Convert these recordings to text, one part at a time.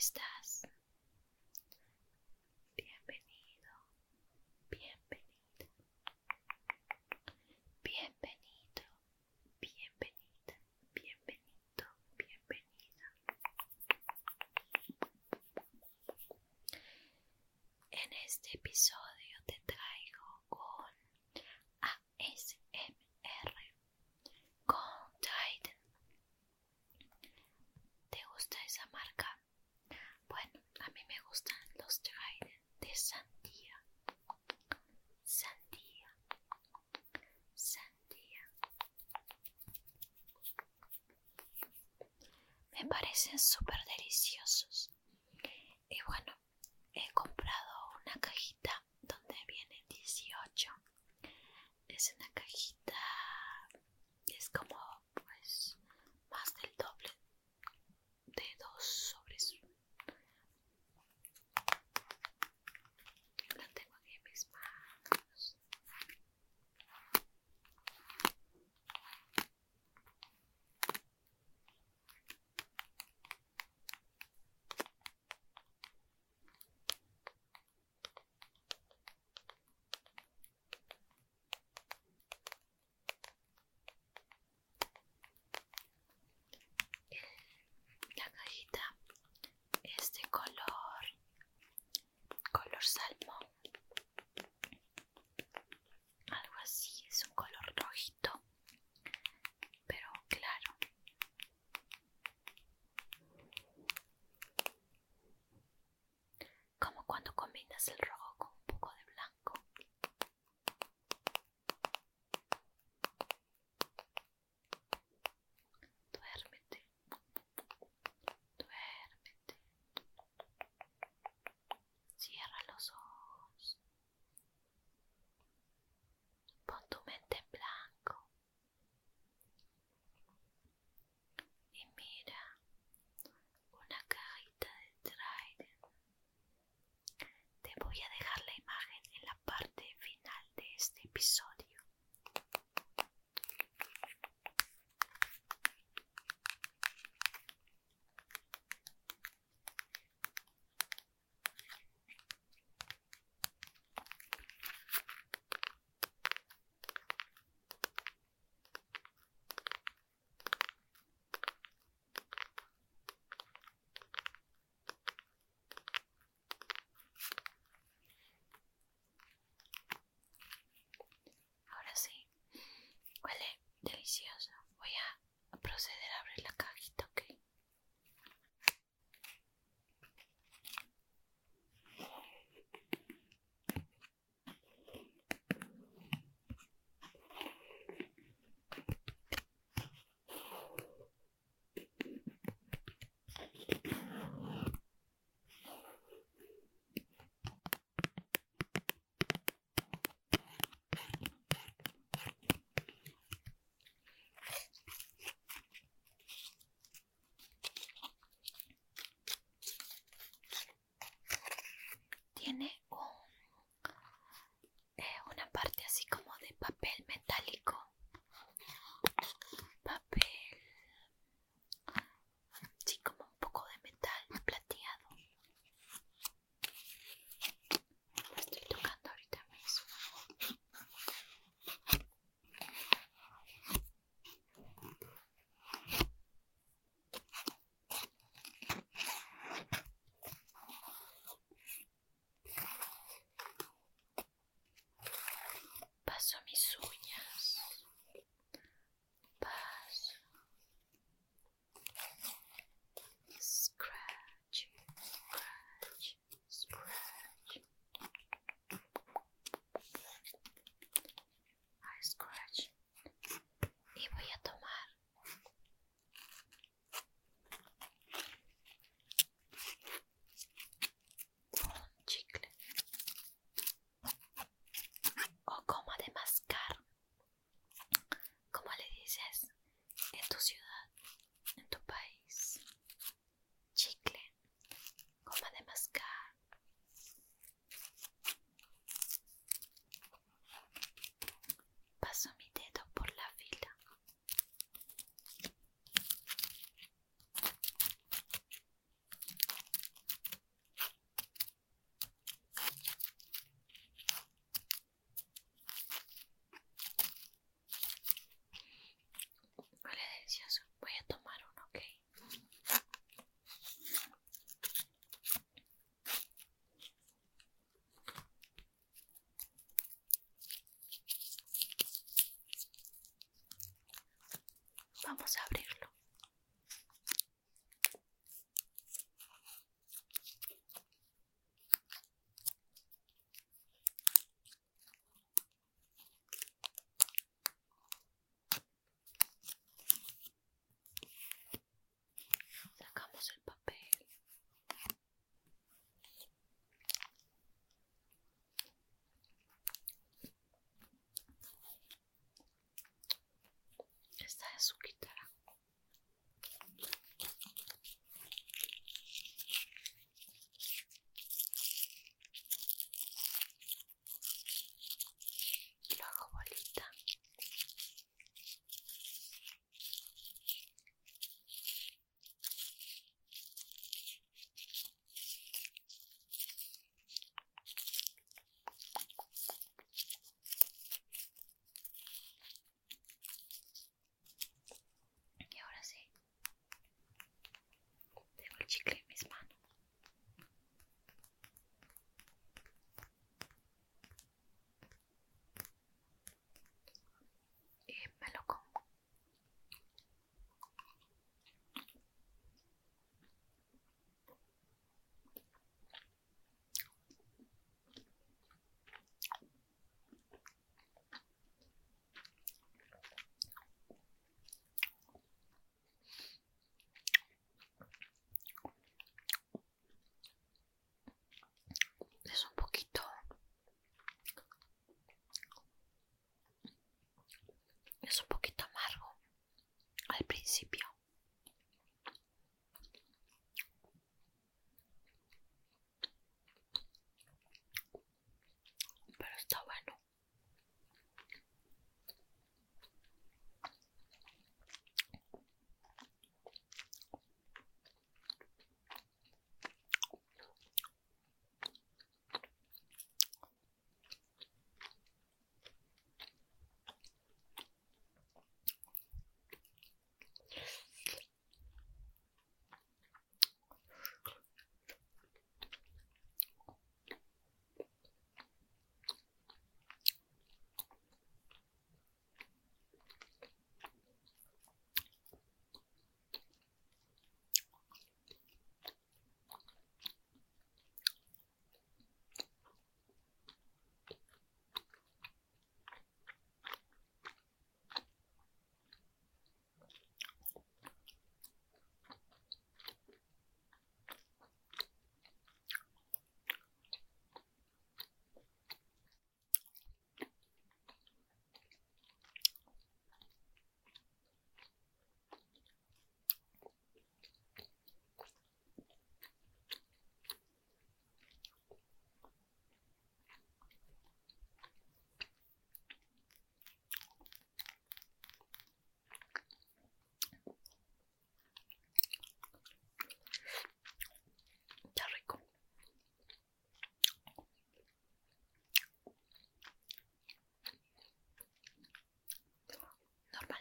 estás? azuquita.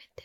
realmente